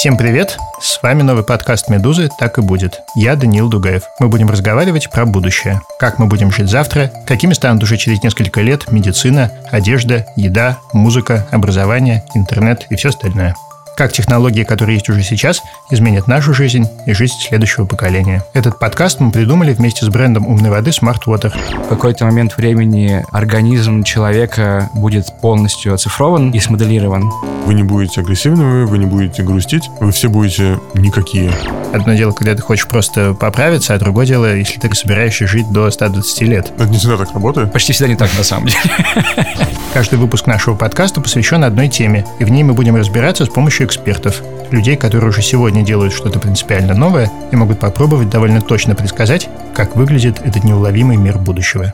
Всем привет! С вами новый подкаст «Медузы. Так и будет». Я Даниил Дугаев. Мы будем разговаривать про будущее. Как мы будем жить завтра, какими станут уже через несколько лет медицина, одежда, еда, музыка, образование, интернет и все остальное как технологии, которые есть уже сейчас, изменят нашу жизнь и жизнь следующего поколения. Этот подкаст мы придумали вместе с брендом умной воды Smart Water. В какой-то момент времени организм человека будет полностью оцифрован и смоделирован. Вы не будете агрессивными, вы не будете грустить, вы все будете никакие. Одно дело, когда ты хочешь просто поправиться, а другое дело, если ты собираешься жить до 120 лет. Это не всегда так работает. Почти всегда не так, на самом деле. Каждый выпуск нашего подкаста посвящен одной теме, и в ней мы будем разбираться с помощью экспертов, людей, которые уже сегодня делают что-то принципиально новое и могут попробовать довольно точно предсказать, как выглядит этот неуловимый мир будущего.